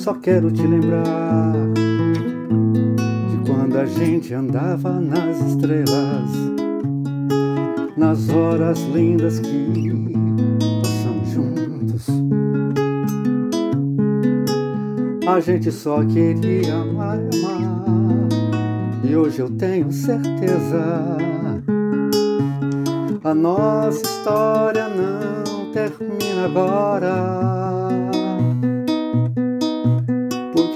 Só quero te lembrar de quando a gente andava nas estrelas, nas horas lindas que passamos juntos. A gente só queria amar, amar, e hoje eu tenho certeza. A nossa história não termina agora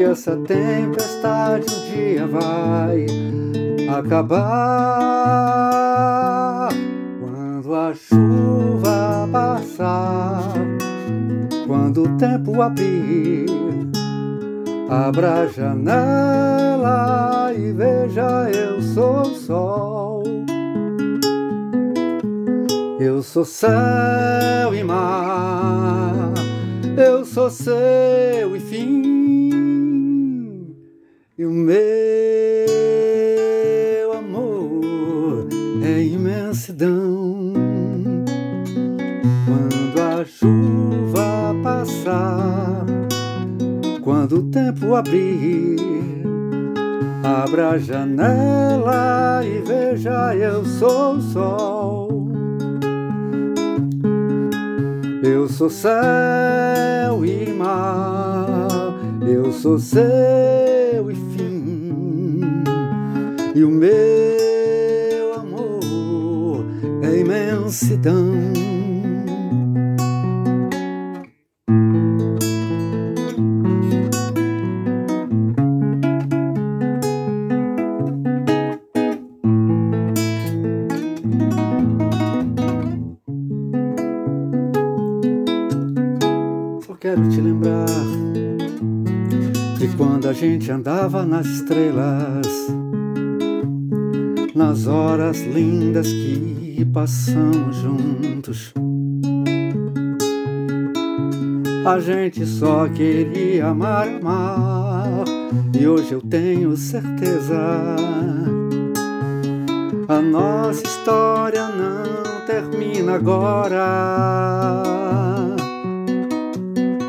essa tempestade um dia vai acabar quando a chuva passar, quando o tempo abrir. Abra a janela e veja, eu sou o sol. Eu sou céu e mar, eu sou seu e fim e o meu amor é imensidão. Quando a chuva passar, quando o tempo abrir, abra a janela e veja, eu sou o sol. Eu sou céu e mar, eu sou céu e o meu amor é imensidão. Só quero te lembrar de quando a gente andava nas estrelas nas horas lindas que passamos juntos. A gente só queria amar, amar, e hoje eu tenho certeza. A nossa história não termina agora.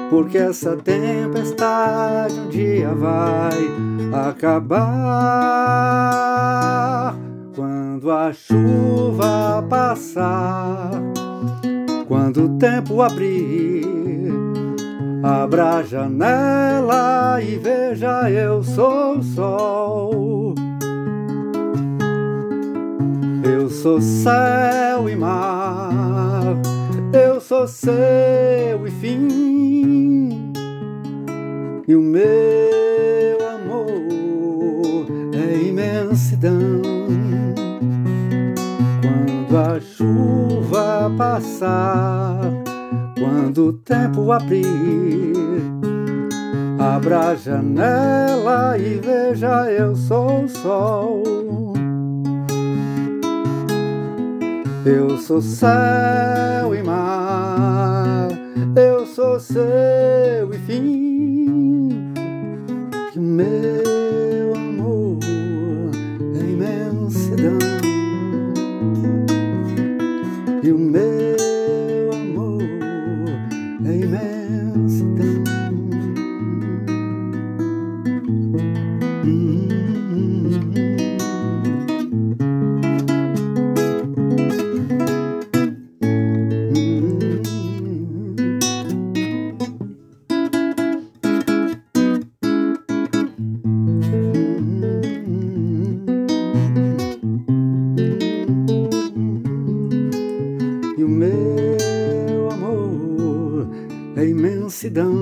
Porque essa tempestade um dia vai acabar a chuva passar, quando o tempo abrir, abra a janela e veja, eu sou o sol. Eu sou céu e mar, eu sou seu e fim, e o meu a chuva passar, quando o tempo abrir, abra a janela e veja, eu sou o sol. Eu sou céu e mar, eu sou seu e fim. E é imensidão.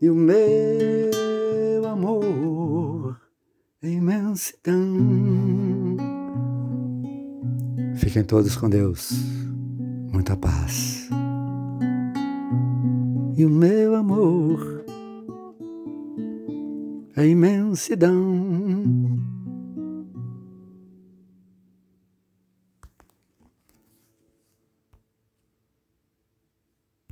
E o meu amor é imensidão. Fiquem todos com Deus. Muita paz. E o meu amor é imensidão.